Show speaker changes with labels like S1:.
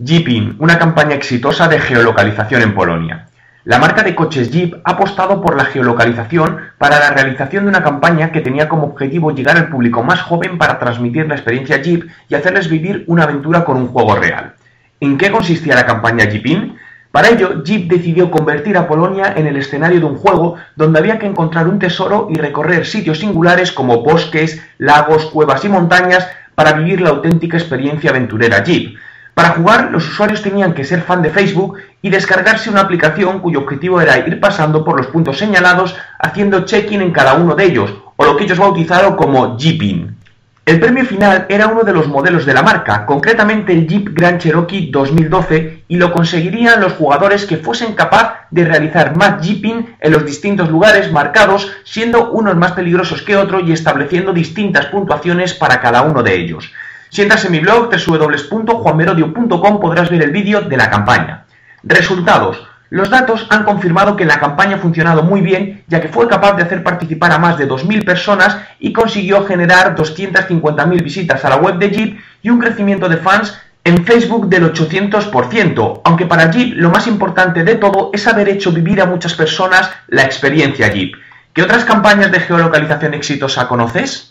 S1: Jeepin, una campaña exitosa de geolocalización en Polonia. La marca de coches Jeep ha apostado por la geolocalización para la realización de una campaña que tenía como objetivo llegar al público más joven para transmitir la experiencia Jeep y hacerles vivir una aventura con un juego real. ¿En qué consistía la campaña Jeepin? Para ello, Jeep decidió convertir a Polonia en el escenario de un juego donde había que encontrar un tesoro y recorrer sitios singulares como bosques, lagos, cuevas y montañas para vivir la auténtica experiencia aventurera Jeep. Para jugar, los usuarios tenían que ser fan de Facebook y descargarse una aplicación cuyo objetivo era ir pasando por los puntos señalados haciendo check-in en cada uno de ellos, o lo que ellos bautizaron como Jeeping. El premio final era uno de los modelos de la marca, concretamente el Jeep Grand Cherokee 2012, y lo conseguirían los jugadores que fuesen capaz de realizar más jeeping en los distintos lugares marcados, siendo unos más peligrosos que otros y estableciendo distintas puntuaciones para cada uno de ellos. Si entras en mi blog www.juanmerodio.com podrás ver el vídeo de la campaña. Resultados. Los datos han confirmado que la campaña ha funcionado muy bien, ya que fue capaz de hacer participar a más de 2.000 personas y consiguió generar 250.000 visitas a la web de Jeep y un crecimiento de fans en Facebook del 800%, aunque para Jeep lo más importante de todo es haber hecho vivir a muchas personas la experiencia Jeep. ¿Qué otras campañas de geolocalización exitosa conoces?